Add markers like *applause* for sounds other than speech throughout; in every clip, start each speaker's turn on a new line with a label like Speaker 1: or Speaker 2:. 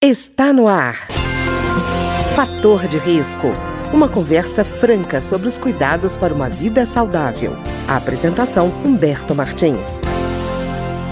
Speaker 1: Está no ar. Fator de risco. Uma conversa franca sobre os cuidados para uma vida saudável. A apresentação Humberto Martins.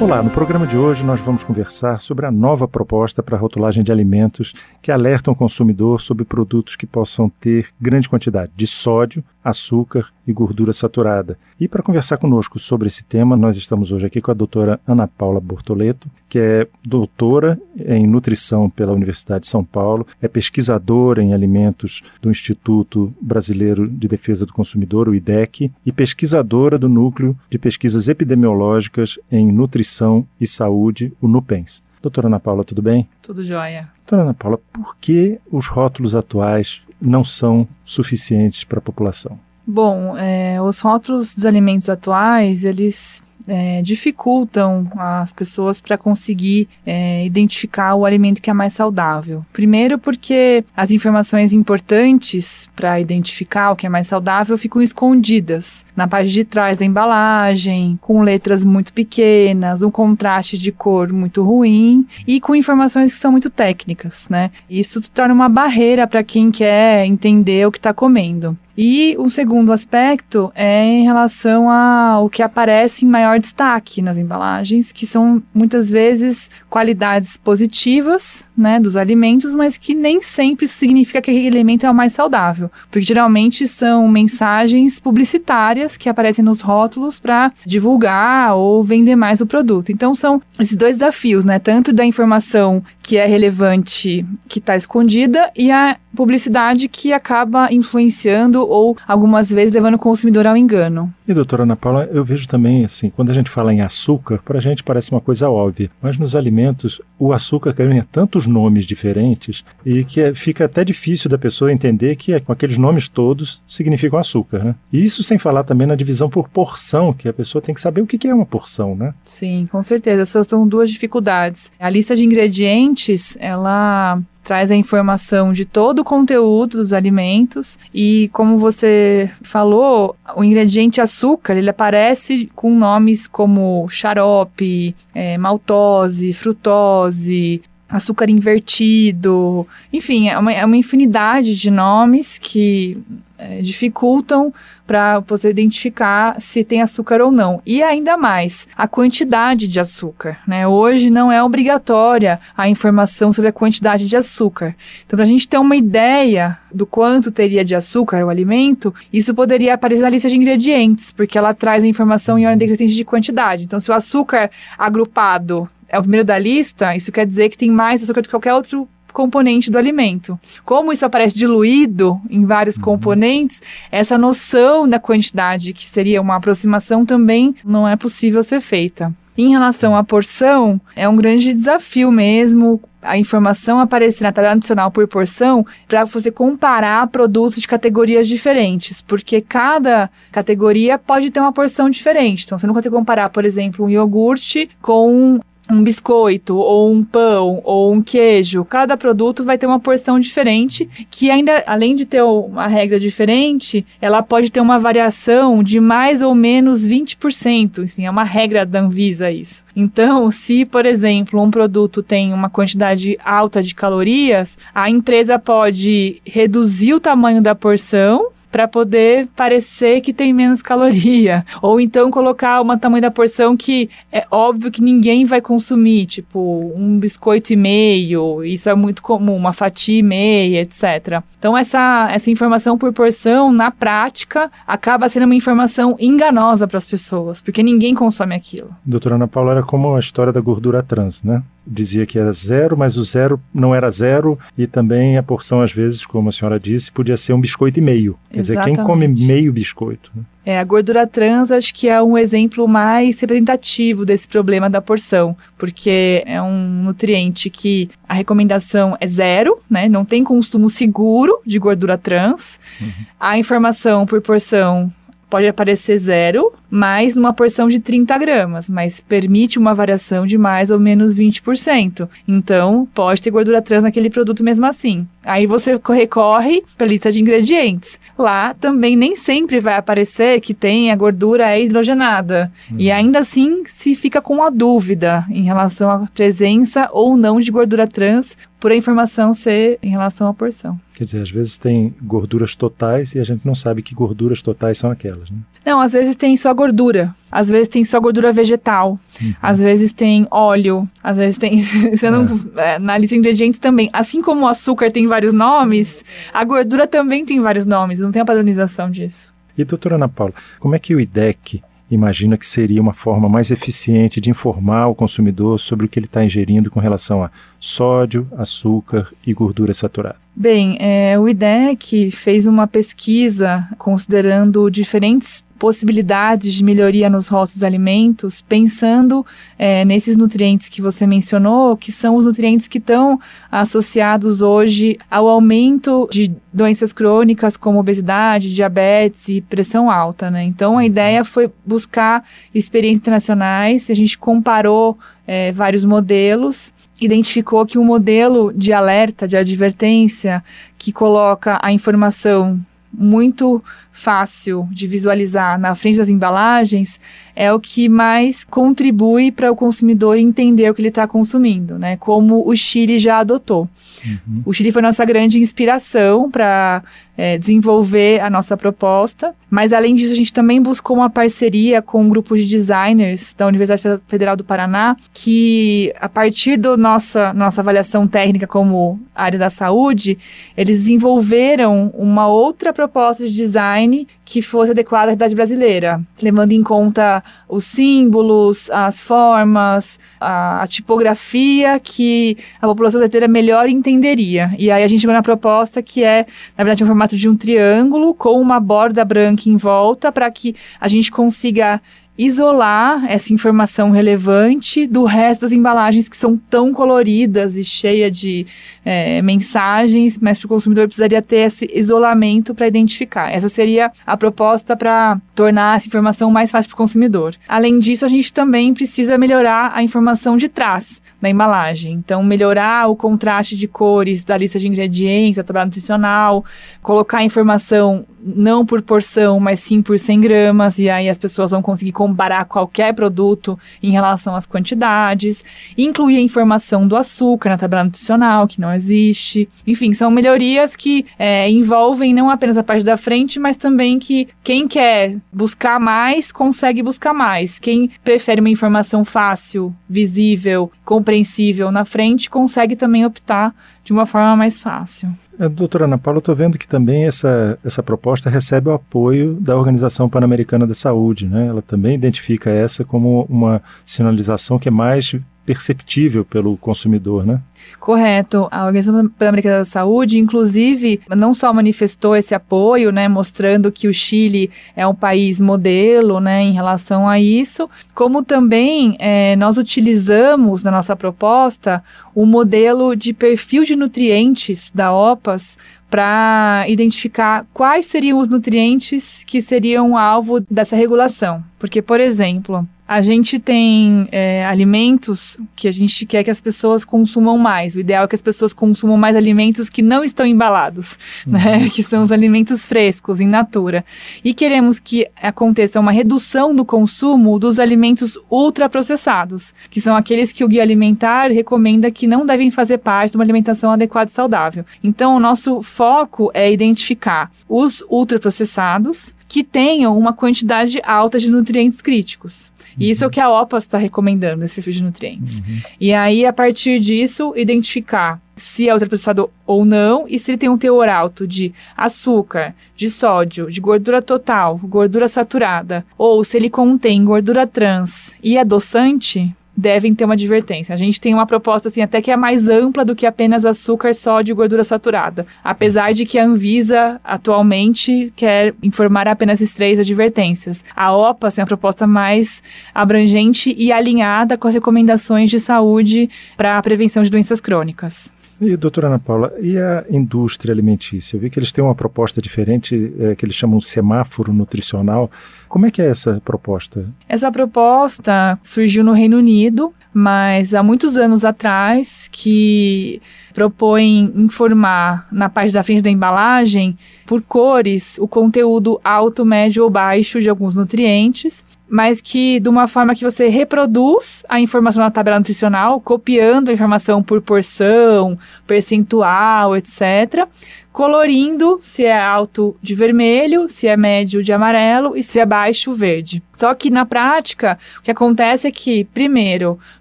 Speaker 2: Olá, no programa de hoje nós vamos conversar sobre a nova proposta para rotulagem de alimentos que alertam o consumidor sobre produtos que possam ter grande quantidade de sódio, açúcar e gordura saturada. E para conversar conosco sobre esse tema, nós estamos hoje aqui com a doutora Ana Paula Bortoleto, que é doutora em nutrição pela Universidade de São Paulo, é pesquisadora em alimentos do Instituto Brasileiro de Defesa do Consumidor, o IDEC, e pesquisadora do Núcleo de Pesquisas Epidemiológicas em Nutrição e Saúde, o NUPENS. Doutora Ana Paula, tudo bem?
Speaker 3: Tudo jóia.
Speaker 2: Doutora Ana Paula, por que os rótulos atuais não são suficientes para a população?
Speaker 3: Bom, é, os rótulos dos alimentos atuais, eles é, dificultam as pessoas para conseguir é, identificar o alimento que é mais saudável. Primeiro, porque as informações importantes para identificar o que é mais saudável ficam escondidas na parte de trás da embalagem, com letras muito pequenas, um contraste de cor muito ruim e com informações que são muito técnicas, né? Isso torna uma barreira para quem quer entender o que está comendo. E o segundo aspecto é em relação ao que aparece em maior destaque nas embalagens, que são muitas vezes qualidades positivas, né, dos alimentos, mas que nem sempre isso significa que aquele alimento é o mais saudável, porque geralmente são mensagens publicitárias que aparecem nos rótulos para divulgar ou vender mais o produto. Então são esses dois desafios, né, tanto da informação que é relevante, que está escondida, e a publicidade que acaba influenciando ou algumas vezes levando o consumidor ao engano.
Speaker 2: E doutora Ana Paula, eu vejo também assim, quando a gente fala em açúcar, para a gente parece uma coisa óbvia, mas nos alimentos o açúcar ganha tantos nomes diferentes e que é, fica até difícil da pessoa entender que é, com aqueles nomes todos significam açúcar, né? E isso sem falar também na divisão por porção, que a pessoa tem que saber o que é uma porção, né?
Speaker 3: Sim, com certeza. Essas são duas dificuldades. A lista de ingredientes, ela traz a informação de todo o conteúdo dos alimentos. E como você falou, o ingrediente açúcar ele aparece com nomes como xarope, é, maltose, frutose, açúcar invertido, enfim, é uma, é uma infinidade de nomes que é, dificultam para você identificar se tem açúcar ou não. E ainda mais, a quantidade de açúcar. Né? Hoje não é obrigatória a informação sobre a quantidade de açúcar. Então, para a gente ter uma ideia do quanto teria de açúcar o alimento, isso poderia aparecer na lista de ingredientes, porque ela traz a informação em ordem decrescente de quantidade. Então, se o açúcar agrupado é o primeiro da lista, isso quer dizer que tem mais açúcar do que qualquer outro componente do alimento. Como isso aparece diluído em vários uhum. componentes, essa noção da quantidade, que seria uma aproximação, também não é possível ser feita. Em relação à porção, é um grande desafio mesmo a informação aparecer na tabela adicional por porção para você comparar produtos de categorias diferentes, porque cada categoria pode ter uma porção diferente. Então, você não consegue comparar, por exemplo, um iogurte com um biscoito, ou um pão, ou um queijo, cada produto vai ter uma porção diferente, que ainda, além de ter uma regra diferente, ela pode ter uma variação de mais ou menos 20%. Enfim, é uma regra da Anvisa isso. Então, se, por exemplo, um produto tem uma quantidade alta de calorias, a empresa pode reduzir o tamanho da porção para poder parecer que tem menos caloria. *laughs* Ou então colocar uma tamanho da porção que é óbvio que ninguém vai consumir, tipo um biscoito e meio, isso é muito comum, uma fatia e meia, etc. Então essa, essa informação por porção, na prática, acaba sendo uma informação enganosa para as pessoas, porque ninguém consome aquilo.
Speaker 2: Doutora Ana Paula, era como a história da gordura trans, né? Dizia que era zero, mas o zero não era zero e também a porção, às vezes, como a senhora disse, podia ser um biscoito e meio. Quer dizer, quem come meio biscoito? Né?
Speaker 3: É, a gordura trans acho que é um exemplo mais representativo desse problema da porção, porque é um nutriente que a recomendação é zero, né? Não tem consumo seguro de gordura trans. Uhum. A informação por porção pode aparecer zero, mas numa porção de 30 gramas, mas permite uma variação de mais ou menos 20%. Então, pode ter gordura trans naquele produto mesmo assim. Aí você recorre para a lista de ingredientes. Lá também nem sempre vai aparecer que tem a gordura é hidrogenada. Uhum. E ainda assim se fica com a dúvida em relação à presença ou não de gordura trans, por a informação ser em relação à porção.
Speaker 2: Quer dizer, às vezes tem gorduras totais e a gente não sabe que gorduras totais são aquelas, né?
Speaker 3: Não, às vezes tem só gordura. Às vezes tem só gordura vegetal. Uhum. Às vezes tem óleo. Às vezes tem. *laughs* Você não, é. É, na lista de ingredientes também. Assim como o açúcar tem vários nomes, a gordura também tem vários nomes. Não tem a padronização disso.
Speaker 2: E, doutora Ana Paula, como é que o IDEC imagina que seria uma forma mais eficiente de informar o consumidor sobre o que ele está ingerindo com relação a sódio, açúcar e gordura saturada?
Speaker 3: Bem, é, o IDEC fez uma pesquisa considerando diferentes possibilidades de melhoria nos rótulos alimentos, pensando é, nesses nutrientes que você mencionou, que são os nutrientes que estão associados hoje ao aumento de doenças crônicas como obesidade, diabetes e pressão alta, né? Então a ideia foi buscar experiências internacionais, a gente comparou é, vários modelos identificou que um modelo de alerta, de advertência, que coloca a informação muito fácil de visualizar na frente das embalagens é o que mais contribui para o consumidor entender o que ele está consumindo, né? Como o Chile já adotou. Uhum. O Chile foi nossa grande inspiração para é, desenvolver a nossa proposta, mas além disso a gente também buscou uma parceria com um grupo de designers da Universidade Federal do Paraná, que a partir da nossa, nossa avaliação técnica como área da saúde, eles desenvolveram uma outra proposta de design que fosse adequada à realidade brasileira, levando em conta os símbolos, as formas, a, a tipografia que a população brasileira melhor entenderia. E aí a gente chegou na proposta que é, na verdade, um formato de um triângulo com uma borda branca em volta para que a gente consiga isolar essa informação relevante do resto das embalagens que são tão coloridas e cheias de é, mensagens, mas para o consumidor precisaria ter esse isolamento para identificar. Essa seria a proposta para tornar essa informação mais fácil para o consumidor. Além disso, a gente também precisa melhorar a informação de trás da embalagem. Então, melhorar o contraste de cores da lista de ingredientes, da tabela nutricional, colocar a informação não por porção, mas sim por 100 gramas, e aí as pessoas vão conseguir comparar qualquer produto em relação às quantidades, incluir a informação do açúcar na tabela nutricional, que não existe. Enfim, são melhorias que é, envolvem não apenas a parte da frente, mas também que quem quer buscar mais, consegue buscar mais. Quem prefere uma informação fácil, visível, compreensível na frente, consegue também optar de uma forma mais fácil.
Speaker 2: É, doutora Ana Paula, estou vendo que também essa, essa proposta recebe o apoio da Organização Pan-Americana da Saúde. Né? Ela também identifica essa como uma sinalização que é mais perceptível pelo consumidor, né?
Speaker 3: Correto. A Organização Pan-Americana da Saúde, inclusive, não só manifestou esse apoio, né, mostrando que o Chile é um país modelo, né, em relação a isso, como também é, nós utilizamos na nossa proposta o modelo de perfil de nutrientes da OPAS para identificar quais seriam os nutrientes que seriam alvo dessa regulação. Porque, por exemplo, a gente tem é, alimentos que a gente quer que as pessoas consumam mais. O ideal é que as pessoas consumam mais alimentos que não estão embalados, uhum. né? *laughs* Que são os alimentos frescos, in natura. E queremos que aconteça uma redução do consumo dos alimentos ultraprocessados, que são aqueles que o guia alimentar recomenda que não devem fazer parte de uma alimentação adequada e saudável. Então, o nosso foco é identificar os ultraprocessados que tenham uma quantidade alta de nutrientes críticos. E uhum. isso é o que a OPAS está recomendando, esse perfil de nutrientes. Uhum. E aí, a partir disso, identificar se é ultraprocessado ou não e se ele tem um teor alto de açúcar, de sódio, de gordura total, gordura saturada, ou se ele contém gordura trans e adoçante, devem ter uma advertência. A gente tem uma proposta assim até que é mais ampla do que apenas açúcar, sódio e gordura saturada. Apesar de que a Anvisa atualmente quer informar apenas esses três advertências. A OPA assim, é uma proposta mais abrangente e alinhada com as recomendações de saúde para a prevenção de doenças crônicas.
Speaker 2: E, doutora Ana Paula, e a indústria alimentícia? Eu vi que eles têm uma proposta diferente, é, que eles chamam semáforo nutricional. Como é que é essa proposta?
Speaker 3: Essa proposta surgiu no Reino Unido, mas há muitos anos atrás, que propõe informar na parte da frente da embalagem, por cores, o conteúdo alto, médio ou baixo de alguns nutrientes mas que de uma forma que você reproduz a informação na tabela nutricional, copiando a informação por porção, percentual, etc colorindo se é alto de vermelho, se é médio de amarelo e se é baixo verde. Só que na prática, o que acontece é que, primeiro,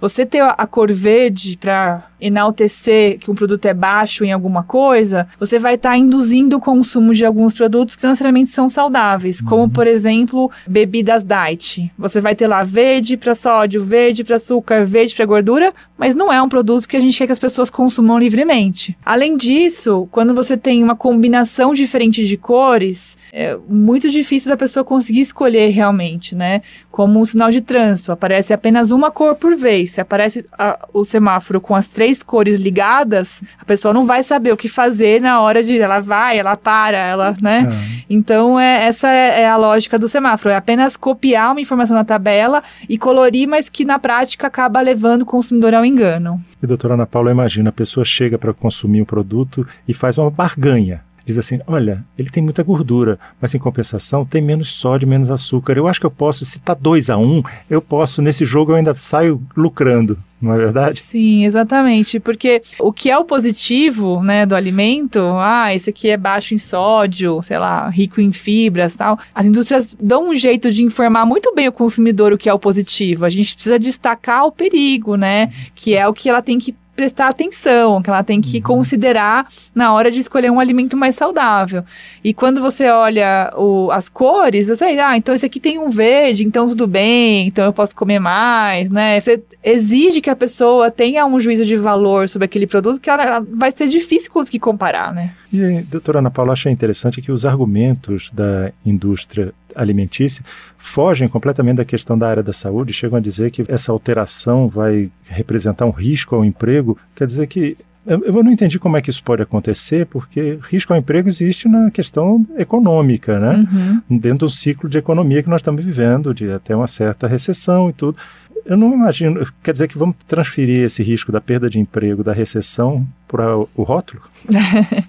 Speaker 3: você ter a cor verde para enaltecer que um produto é baixo em alguma coisa, você vai estar tá induzindo o consumo de alguns produtos que não necessariamente são saudáveis, como, uhum. por exemplo, bebidas diet. Você vai ter lá verde para sódio, verde para açúcar, verde para gordura, mas não é um produto que a gente quer que as pessoas consumam livremente. Além disso, quando você tem uma combinação diferente de cores, é muito difícil da pessoa conseguir escolher realmente, né? Como um sinal de trânsito, aparece apenas uma cor por vez. Se aparece a, o semáforo com as três cores ligadas, a pessoa não vai saber o que fazer na hora de ela vai, ela para, ela, né? É. Então é, essa é, é a lógica do semáforo, é apenas copiar uma informação na tabela e colorir, mas que na prática acaba levando o consumidor ao engano.
Speaker 2: E doutora Ana Paula, imagina, a pessoa chega para consumir o um produto e faz uma barganha diz assim: olha, ele tem muita gordura, mas em compensação tem menos sódio, menos açúcar. Eu acho que eu posso, se está 2 a 1 um, eu posso, nesse jogo eu ainda saio lucrando. Não é verdade?
Speaker 3: Sim, exatamente. Porque o que é o positivo, né, do alimento, ah, esse aqui é baixo em sódio, sei lá, rico em fibras tal. As indústrias dão um jeito de informar muito bem o consumidor o que é o positivo. A gente precisa destacar o perigo, né? Que é o que ela tem que prestar atenção, que ela tem que uhum. considerar na hora de escolher um alimento mais saudável. E quando você olha o, as cores, você, ah, então esse aqui tem um verde, então tudo bem, então eu posso comer mais, né? Você exige que a pessoa tenha um juízo de valor sobre aquele produto que ela, ela vai ser difícil conseguir comparar, né?
Speaker 2: E, doutora Ana Paula, achei interessante que os argumentos da indústria alimentícia fogem completamente da questão da área da saúde, chegam a dizer que essa alteração vai representar um risco ao emprego. Quer dizer que eu, não entendi como é que isso pode acontecer, porque risco ao emprego existe na questão econômica, né? Uhum. Dentro do ciclo de economia que nós estamos vivendo, de até uma certa recessão e tudo. Eu não imagino, quer dizer que vamos transferir esse risco da perda de emprego, da recessão, para o rótulo? *laughs*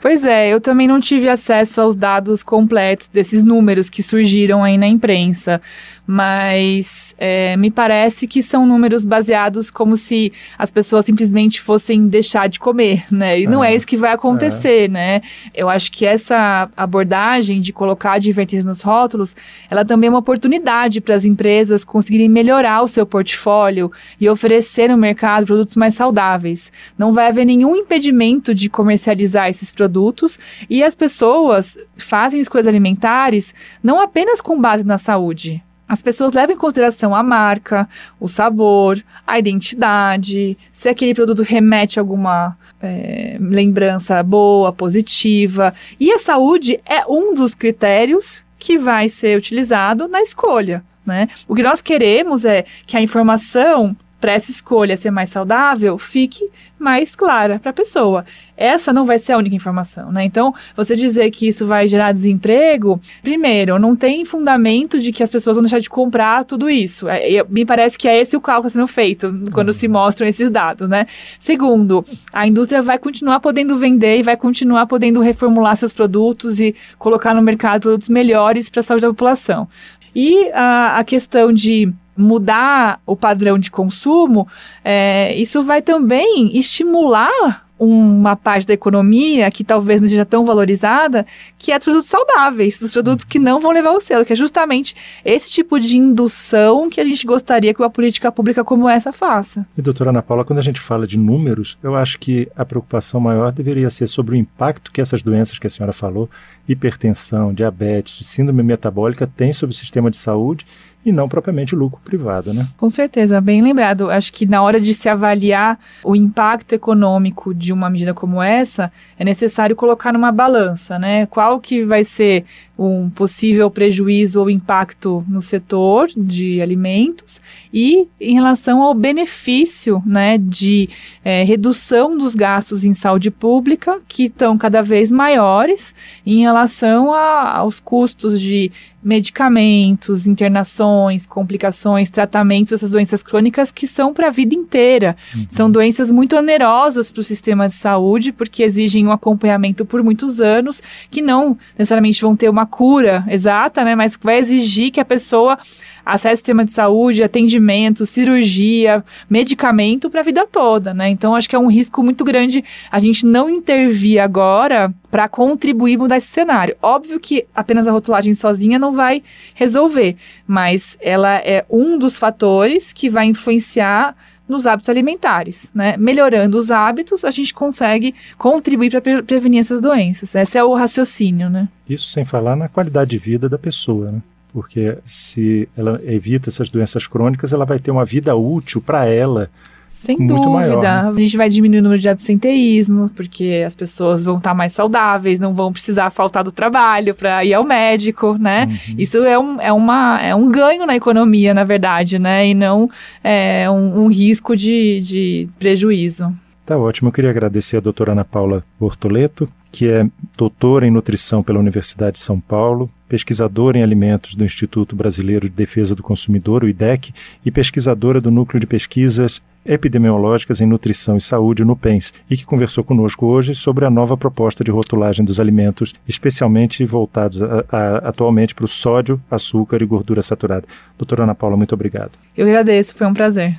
Speaker 3: pois é, eu também não tive acesso aos dados completos desses números que surgiram aí na imprensa, mas é, me parece que são números baseados como se as pessoas simplesmente fossem deixar de comer, né? E é, não é isso que vai acontecer, é. né? Eu acho que essa abordagem de colocar advertências nos rótulos, ela também é uma oportunidade para as empresas conseguirem melhorar o seu portfólio e oferecer no mercado produtos mais saudáveis. Não vai haver nenhum impedimento de comercializar esses produtos e as pessoas fazem escolhas alimentares não apenas com base na saúde. As pessoas levam em consideração a marca, o sabor, a identidade, se aquele produto remete a alguma é, lembrança boa, positiva. E a saúde é um dos critérios que vai ser utilizado na escolha. Né? O que nós queremos é que a informação para essa escolha ser mais saudável fique mais clara para a pessoa. Essa não vai ser a única informação, né? Então, você dizer que isso vai gerar desemprego, primeiro, não tem fundamento de que as pessoas vão deixar de comprar tudo isso. É, me parece que é esse o cálculo sendo feito quando uhum. se mostram esses dados, né? Segundo, a indústria vai continuar podendo vender e vai continuar podendo reformular seus produtos e colocar no mercado produtos melhores para a saúde da população. E a, a questão de mudar o padrão de consumo, é, isso vai também estimular uma parte da economia que talvez não seja tão valorizada, que é produtos saudáveis, os produtos que não vão levar o selo, que é justamente esse tipo de indução que a gente gostaria que uma política pública como essa faça.
Speaker 2: E doutora Ana Paula, quando a gente fala de números, eu acho que a preocupação maior deveria ser sobre o impacto que essas doenças que a senhora falou, hipertensão, diabetes, síndrome metabólica, têm sobre o sistema de saúde e não propriamente lucro privado, né?
Speaker 3: Com certeza, bem lembrado. Acho que na hora de se avaliar o impacto econômico de uma medida como essa, é necessário colocar numa balança, né? Qual que vai ser um possível prejuízo ou impacto no setor de alimentos e em relação ao benefício né, de é, redução dos gastos em saúde pública, que estão cada vez maiores em relação a, aos custos de medicamentos, internações, complicações, tratamentos dessas doenças crônicas que são para a vida inteira. Uhum. São doenças muito onerosas para o sistema de saúde, porque exigem um acompanhamento por muitos anos, que não necessariamente vão ter uma cura exata, né, mas vai exigir que a pessoa acesso ao sistema de saúde, atendimento, cirurgia, medicamento para a vida toda, né? Então acho que é um risco muito grande a gente não intervir agora para contribuir mudar esse cenário. Óbvio que apenas a rotulagem sozinha não vai resolver, mas ela é um dos fatores que vai influenciar nos hábitos alimentares, né? Melhorando os hábitos, a gente consegue contribuir para pre prevenir essas doenças. Esse é o raciocínio, né?
Speaker 2: Isso sem falar na qualidade de vida da pessoa, né? Porque se ela evita essas doenças crônicas, ela vai ter uma vida útil para ela.
Speaker 3: Sem
Speaker 2: muito
Speaker 3: dúvida.
Speaker 2: Maior, né?
Speaker 3: A gente vai diminuir o número de absenteísmo, porque as pessoas vão estar mais saudáveis, não vão precisar faltar do trabalho para ir ao médico, né? Uhum. Isso é um, é, uma, é um ganho na economia, na verdade, né? E não é um, um risco de, de prejuízo.
Speaker 2: Tá ótimo. Eu queria agradecer a doutora Ana Paula Bortoleto, que é doutora em nutrição pela Universidade de São Paulo, pesquisadora em alimentos do Instituto Brasileiro de Defesa do Consumidor, o IDEC, e pesquisadora do Núcleo de Pesquisas Epidemiológicas em Nutrição e Saúde, no PENS, e que conversou conosco hoje sobre a nova proposta de rotulagem dos alimentos, especialmente voltados a, a, atualmente para o sódio, açúcar e gordura saturada. Doutora Ana Paula, muito obrigado.
Speaker 3: Eu agradeço, foi um prazer.